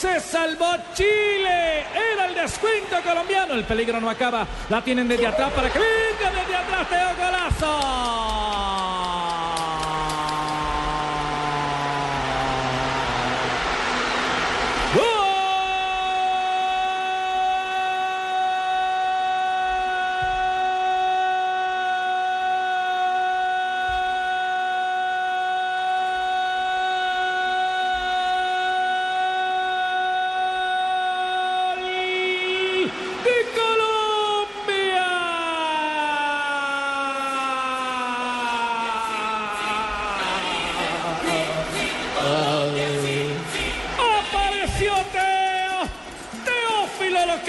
Se salvó Chile. Era el descuento colombiano. El peligro no acaba. La tienen desde atrás para que venga desde atrás. Teo golazo.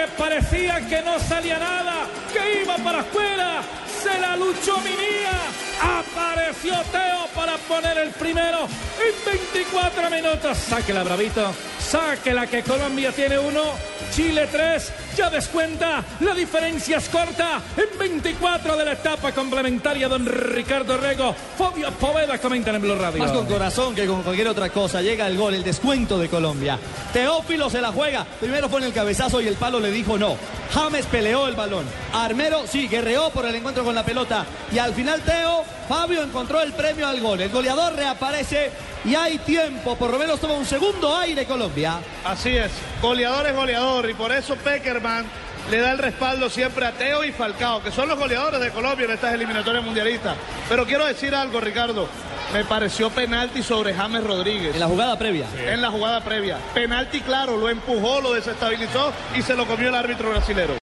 Que parecía que no salía nada, que iba para afuera. Se la luchó Minía. Apareció Teo para poner el primero en 24 minutos. Sáquela, Bravito. Sáquela que Colombia tiene uno. Chile 3, ya descuenta, la diferencia es corta. En 24 de la etapa complementaria, don Ricardo Rego, Fobio Poveda comentan en Blue Radio. Más con corazón que con cualquier otra cosa. Llega el gol, el descuento de Colombia. Teófilo se la juega. Primero fue en el cabezazo y el palo le dijo no. James peleó el balón. Armero sí, guerreó por el encuentro con la pelota. Y al final Teo, Fabio encontró el premio al gol. El goleador reaparece y hay tiempo. Por lo menos toma un segundo aire Colombia. Así es, goleador es goleador y por eso Peckerman le da el respaldo siempre a Teo y Falcao, que son los goleadores de Colombia en estas eliminatorias mundialistas. Pero quiero decir algo, Ricardo. Me pareció penalti sobre James Rodríguez. En la jugada previa. En la jugada previa. Penalti claro, lo empujó, lo desestabilizó y se lo comió el árbitro brasilero.